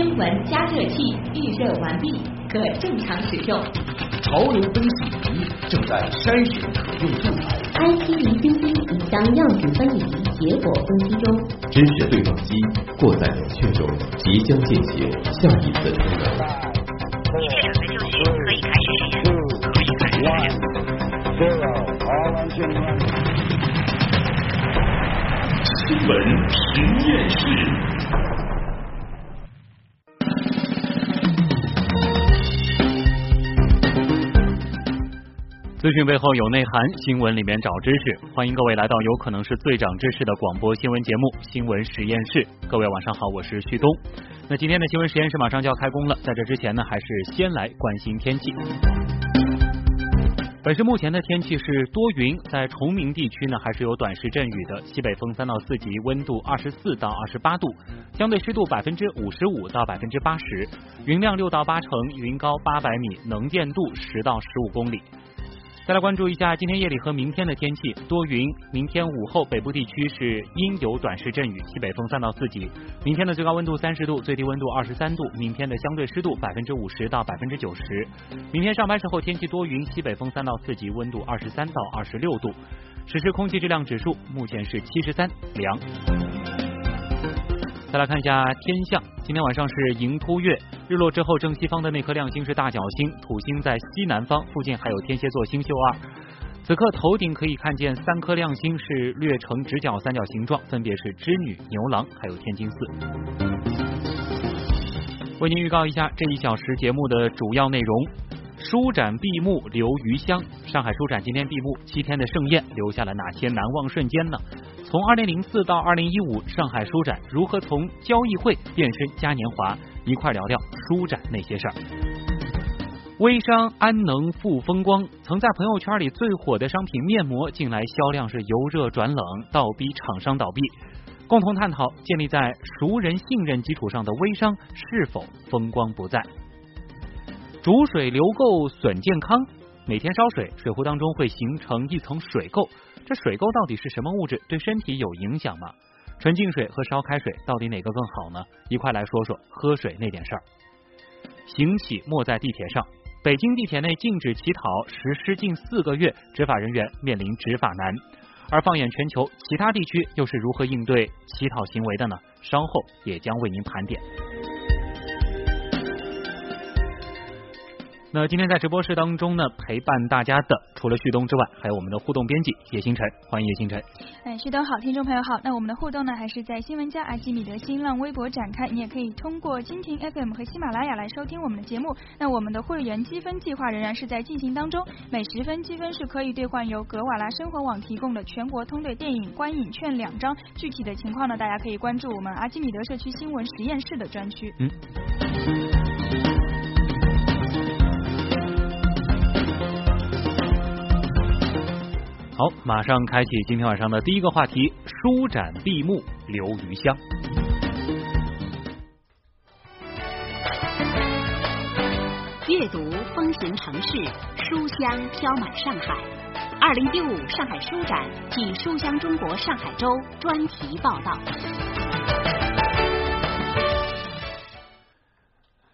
新闻加热器预热完毕，可正常使用。潮流分析仪正在筛选可用素材。I T 离心机已将样品分离，结果分析中。知识对撞机过载冷却中，即将进行下一次充能。一切准备就绪，可以开始实验。可以开始实验。新闻实验室。资讯背后有内涵，新闻里面找知识。欢迎各位来到有可能是最长知识的广播新闻节目《新闻实验室》。各位晚上好，我是旭东。那今天的新闻实验室马上就要开工了，在这之前呢，还是先来关心天气。本市目前的天气是多云，在崇明地区呢还是有短时阵雨的，西北风三到四级，温度二十四到二十八度，相对湿度百分之五十五到百分之八十，云量六到八成，云高八百米，能见度十到十五公里。再来关注一下今天夜里和明天的天气，多云。明天午后北部地区是阴有短时阵雨，西北风三到四级。明天的最高温度三十度，最低温度二十三度。明天的相对湿度百分之五十到百分之九十。明天上班时候天气多云，西北风三到四级，温度二十三到二十六度。实时空气质量指数目前是七十三，凉。再来看一下天象，今天晚上是迎突月，日落之后正西方的那颗亮星是大角星，土星在西南方，附近还有天蝎座星宿二。此刻头顶可以看见三颗亮星是略呈直角三角形状，分别是织女、牛郎还有天津四。为您预告一下这一小时节目的主要内容：书展闭幕留余香，上海书展今天闭幕，七天的盛宴留下了哪些难忘瞬间呢？从二零零四到二零一五，上海书展如何从交易会变身嘉年华？一块聊聊书展那些事儿。微商安能复风光？曾在朋友圈里最火的商品面膜，近来销量是由热转冷，倒逼厂商倒闭。共同探讨建立在熟人信任基础上的微商是否风光不再？煮水流垢损健康，每天烧水，水壶当中会形成一层水垢。这水沟到底是什么物质？对身体有影响吗？纯净水和烧开水到底哪个更好呢？一块来说说喝水那点事儿。行乞莫在地铁上，北京地铁内禁止乞讨实施近四个月，执法人员面临执法难。而放眼全球，其他地区又是如何应对乞讨行为的呢？稍后也将为您盘点。那今天在直播室当中呢，陪伴大家的除了旭东之外，还有我们的互动编辑叶星辰，欢迎叶星辰。哎，旭东好，听众朋友好。那我们的互动呢，还是在新闻加阿基米德新浪微博展开，你也可以通过蜻蜓 FM 和喜马拉雅来收听我们的节目。那我们的会员积分计划仍然是在进行当中，每十分积分是可以兑换由格瓦拉生活网提供的全国通兑电影观影券两张。具体的情况呢，大家可以关注我们阿基米德社区新闻实验室的专区。嗯。好，马上开启今天晚上的第一个话题：书展闭幕留余香。阅读风行城市，书香飘满上海。二零一五上海书展暨书香中国上海周专题报道。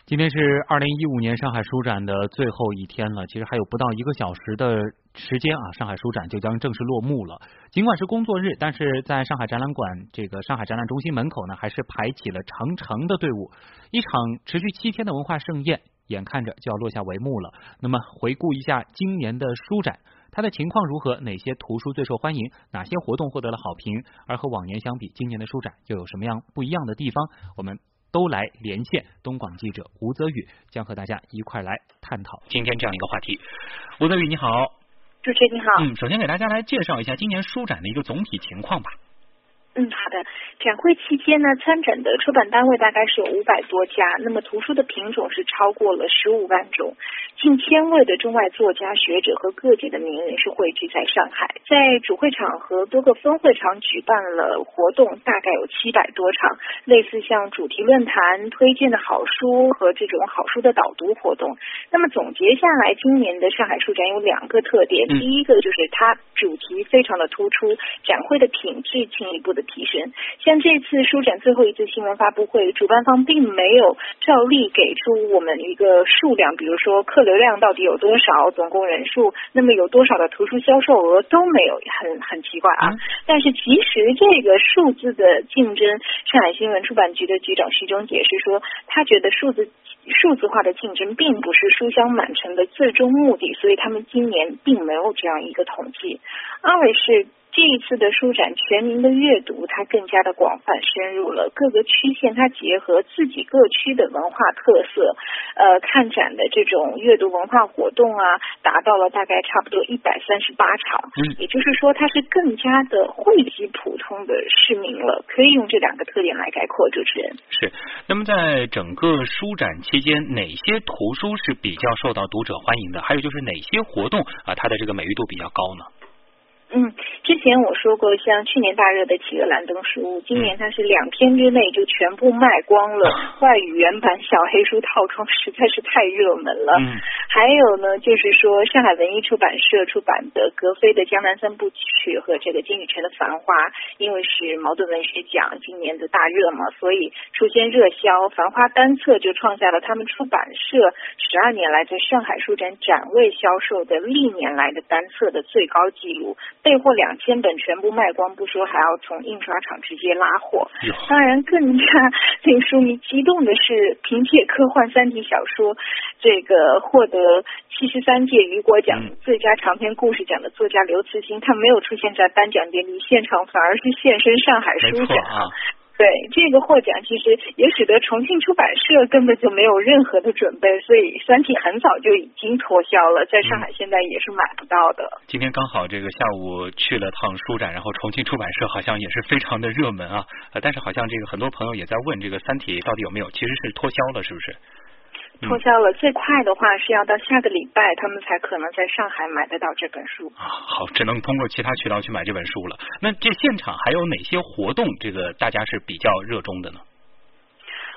今天是二零一五年上海书展的最后一天了，其实还有不到一个小时的时间啊，上海书展就将正式落幕了。尽管是工作日，但是在上海展览馆这个上海展览中心门口呢，还是排起了长长的队伍。一场持续七天的文化盛宴，眼看着就要落下帷幕了。那么回顾一下今年的书展，它的情况如何？哪些图书最受欢迎？哪些活动获得了好评？而和往年相比，今年的书展又有什么样不一样的地方？我们。都来连线东广记者吴泽宇，将和大家一块来探讨今天这样一个话题。吴泽宇，你好，主持人你好。嗯，首先给大家来介绍一下今年书展的一个总体情况吧。嗯，好的。展会期间呢，参展的出版单位大概是有五百多家，那么图书的品种是超过了十五万种，近千位的中外作家、学者和各界的名人是汇聚在上海，在主会场和多个分会场举办了活动，大概有七百多场，类似像主题论坛、推荐的好书和这种好书的导读活动。那么总结下来，今年的上海书展有两个特点，第一个就是它主题非常的突出，展会的品质进一步的。提升。像这次书展最后一次新闻发布会，主办方并没有照例给出我们一个数量，比如说客流量到底有多少，总共人数，那么有多少的图书销售额都没有，很很奇怪啊。但是其实这个数字的竞争，上海新闻出版局的局长徐忠解释说，他觉得数字。数字化的竞争并不是书香满城的最终目的，所以他们今年并没有这样一个统计。二位是。这一次的书展，全民的阅读它更加的广泛深入了各个区县，它结合自己各区的文化特色，呃，看展的这种阅读文化活动啊，达到了大概差不多一百三十八场。嗯，也就是说，它是更加的惠及普通的市民了。可以用这两个特点来概括。主持人是。那么，在整个书展期间，哪些图书是比较受到读者欢迎的？还有就是哪些活动啊，它的这个美誉度比较高呢？嗯，之前我说过，像去年大热的企鹅蓝灯书，今年它是两天之内就全部卖光了。外语原版小黑书套装实在是太热门了。嗯，还有呢，就是说上海文艺出版社出版的格非的《江南三部曲》和这个金宇澄的《繁花》，因为是茅盾文学奖今年的大热嘛，所以出现热销。《繁花》单册就创下了他们出版社十二年来在上海书展展位销售的历年来的单册的最高纪录。备货两千本全部卖光不说，还要从印刷厂直接拉货。当然，更加 令书迷激动的是，凭借科幻三体小说，这个获得七十三届雨果奖最佳长篇故事奖的作家刘慈欣，他没有出现在颁奖典礼现场，反而是现身上海书展。对这个获奖，其实也使得重庆出版社根本就没有任何的准备，所以《三体》很早就已经脱销了，在上海现在也是买不到的。今天刚好这个下午去了趟书展，然后重庆出版社好像也是非常的热门啊，但是好像这个很多朋友也在问这个《三体》到底有没有，其实是脱销了，是不是？脱销了，最快的话是要到下个礼拜，他们才可能在上海买得到这本书。啊，好，只能通过其他渠道去买这本书了。那这现场还有哪些活动？这个大家是比较热衷的呢？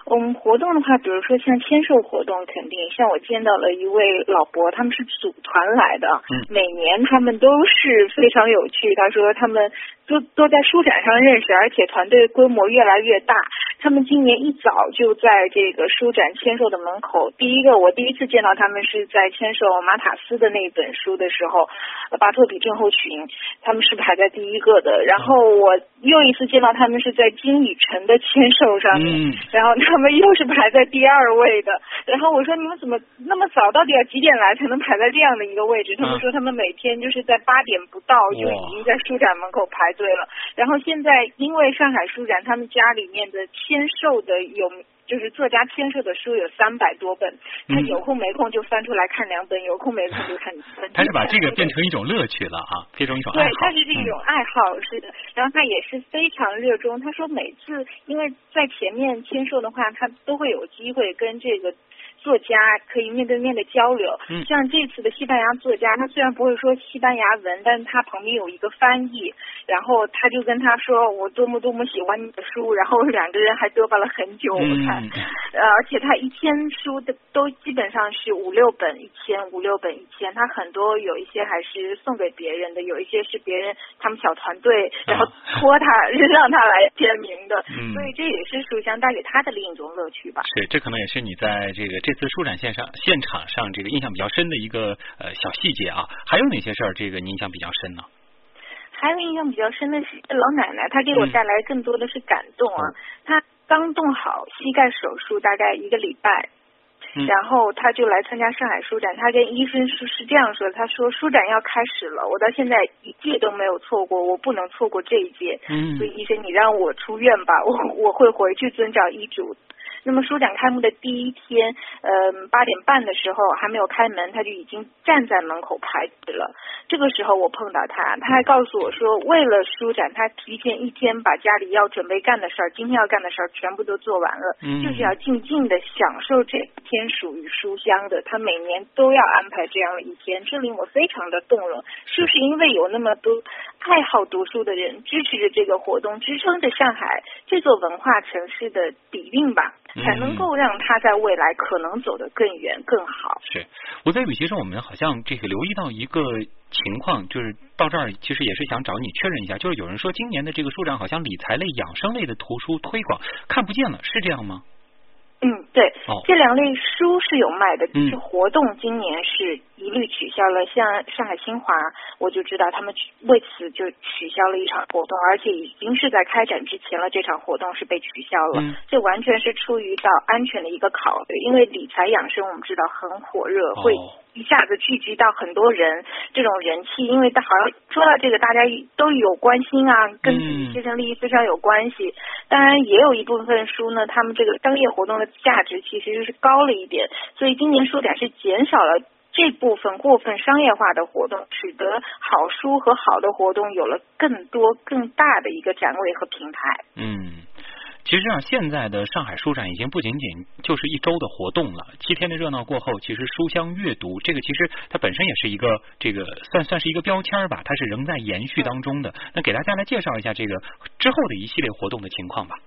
我们活动的话，比如说像签售活动，肯定像我见到了一位老伯，他们是组团来的，每年他们都是非常有趣。他说他们都都在书展上认识，而且团队规模越来越大。他们今年一早就在这个书展签售的门口。第一个，我第一次见到他们是在签售马塔斯的那本书的时候，《巴特比症候群》，他们是排在第一个的。然后我又一次见到他们是在金宇澄的签售上面，然后他们又是排在第二位的。然后我说你们怎么那么早？到底要几点来才能排在这样的一个位置？他们说他们每天就是在八点不到就已经在书展门口排队了。然后现在因为上海书展，他们家里面的。签售的有就是作家签售的书有三百多本，他有空没空就翻出来看两本，有空没空就看。他是把这个变成一种乐趣了啊，变成一种爱好。对，他是这种爱好，是的。然后他也是非常热衷。他说每次因为在前面签售的话，他都会有机会跟这个。作家可以面对面的交流，嗯。像这次的西班牙作家，他虽然不会说西班牙文，但是他旁边有一个翻译，然后他就跟他说我多么多么喜欢你的书，然后两个人还嘚吧了很久，我看，呃，而且他一天书的都基本上是五六本一千，五六本一千，他很多有一些还是送给别人的，有一些是别人他们小团队然后托他让他来签名的，所以这也是书香带给他的另一种乐趣吧。是，这可能也是你在这个。这次书展线上现场上这个印象比较深的一个呃小细节啊，还有哪些事儿这个你印象比较深呢？还有印象比较深的是老奶奶，她给我带来更多的是感动啊。她刚动好膝盖手术，大概一个礼拜，然后她就来参加上海书展。她跟医生是是这样说，她说书展要开始了，我到现在一届都没有错过，我不能错过这一届。嗯，所以医生你让我出院吧，我我会回去遵照医嘱。那么书展开幕的第一天，嗯，八点半的时候还没有开门，他就已经站在门口排队了。这个时候我碰到他，他还告诉我说，为了书展，他提前一天把家里要准备干的事儿、今天要干的事儿全部都做完了，就是要静静的享受这天属于书香的。他每年都要安排这样的一天，这令我非常的动容。是不是因为有那么多爱好读书的人支持着这个活动，支撑着上海这座文化城市的底蕴吧？才能够让他在未来可能走得更远更好。是，我在语协上我们好像这个留意到一个情况，就是到这儿其实也是想找你确认一下，就是有人说今年的这个书展好像理财类、养生类的图书推广看不见了，是这样吗？嗯，对，哦这两类书是有卖的，嗯是活动今年是一律取消了。像上海新华，我就知道他们为此就取消了一场活动，而且已经是在开展之前了，这场活动是被取消了。嗯这完全是出于到安全的一个考虑，因为理财养生我们知道很火热，会哦一下子聚集到很多人，这种人气，因为大好像说到这个，大家都有关心啊，跟自己嗯切身利益非常有关系。当然，也有一部分书呢，他们这个商业活动的价值其实是高了一点，所以今年书展是减少了。这部分过分商业化的活动，使得好书和好的活动有了更多更大的一个展位和平台。嗯，其实啊，现在的上海书展已经不仅仅就是一周的活动了。七天的热闹过后，其实书香阅读这个其实它本身也是一个这个算算是一个标签吧，它是仍在延续当中的。那给大家来介绍一下这个之后的一系列活动的情况吧。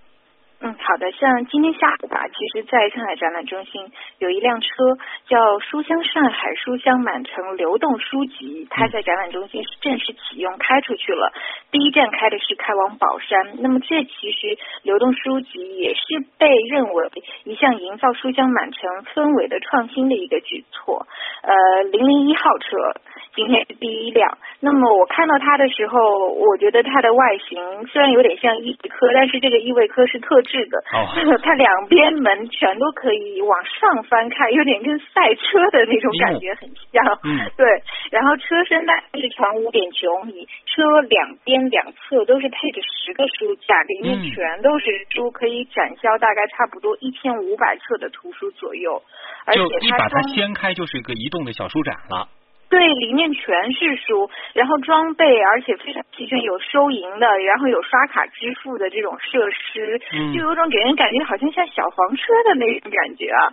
嗯，好的。像今天下午吧，其实在上海展览中心有一辆车叫“书香上海书香满城流动书籍”，它在展览中心是正式启用开出去了。第一站开的是开往宝山，那么这其实流动书籍也是被认为一项营造书香满城氛围的创新的一个举措。呃，零零一号车今天是第一辆。那么我看到它的时候，我觉得它的外形虽然有点像依维柯，但是这个依维柯是特制的，哦 它两边门全都可以往上翻开，有点跟赛车的那种感觉很像。嗯 对，然后车身大概是长五点九米，车两边两侧都是配着十个书架，里面嗯全都是书，可以展销大概差不多一千五百册的图书左右，而就且一把它掀开，就是一个移动的小书展了。对，里面全是书，然后装备，而且非常齐全，有收银的，然后有刷卡支付的这种设施，嗯就有种给人感觉好像像小黄车的那种感觉啊。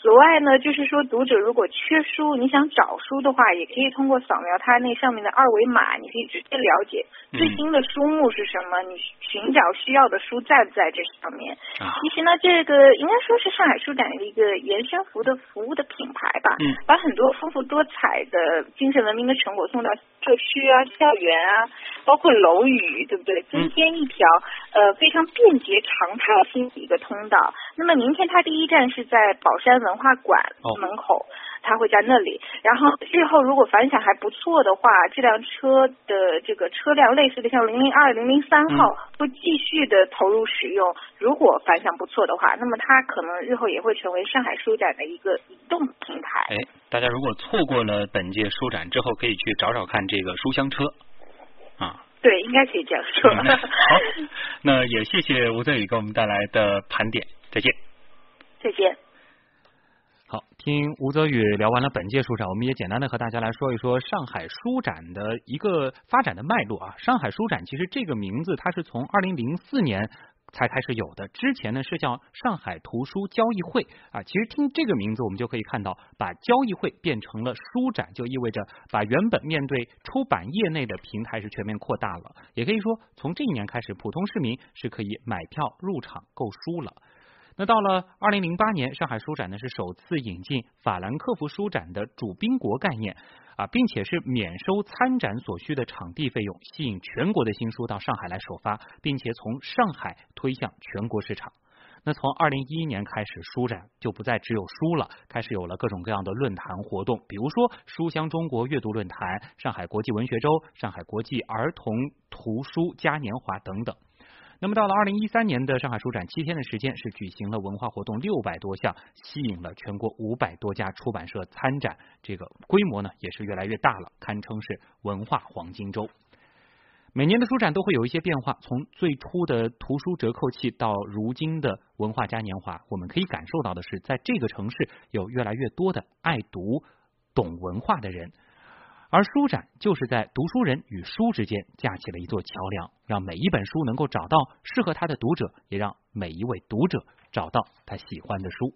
此外呢，就是说读者如果缺书，你想找书的话，也可以通过扫描它那上面的二维码，你可以直接了解嗯最新的书目是什么，你寻找需要的书在不在这上面。啊其实呢，这个应该说是上海书展的一个延伸服的服务的品牌吧，嗯把很多丰富多彩的精神文明的成果送到社区啊、校园啊，包括楼宇，对不对？增添一条、呃非常便捷、常态性的一个通道。那么明天它第一站是在宝山文化馆哦门口。他会在那里，然后日后如果反响还不错的话，这辆车的这个车辆类似的像零零二、零零三号会继续的投入使用。如果反响不错的话，那么它可能日后也会成为上海书展的一个移动平台。哎，大家如果错过了本届书展之后，可以去找找看这个书香车啊。对，应该可以这样说。嗯好，那也谢谢吴泽宇给我们带来的盘点，再见。再见。好，听吴泽宇聊完了本届书展，我们也简单的和大家来说一说上海书展的一个发展的脉络啊。上海书展其实这个名字它是从二零零四年才开始有的，之前呢是叫上海图书交易会啊。其实听这个名字，我们就可以看到，把交易会变成了书展，就意味着把原本面对出版业内的平台是全面扩大了。也可以说，从这一年开始，普通市民是可以买票入场购书了。那到了二零零八年，上海书展呢是首次引进法兰克福书展的主宾国概念啊，并且是免收参展所需的场地费用，吸引全国的新书到上海来首发，并且从上海推向全国市场。那从二零一一年开始，书展就不再只有书了，开始有了各种各样的论坛活动，比如说书香中国阅读论坛、上海国际文学周、上海国际儿童图书嘉年华等等。那么到了二零一三年的上海书展，七天的时间是举行了文化活动六百多项，吸引了全国五百多家出版社参展，这个规模呢也是越来越大了，堪称是文化黄金周。每年的书展都会有一些变化，从最初的图书折扣器到如今的文化嘉年华，我们可以感受到的是，在这个城市有越来越多的爱读、懂文化的人。而书展就是在读书人与书之间架起了一座桥梁，让每一本书能够找到适合他的读者，也让每一位读者找到他喜欢的书。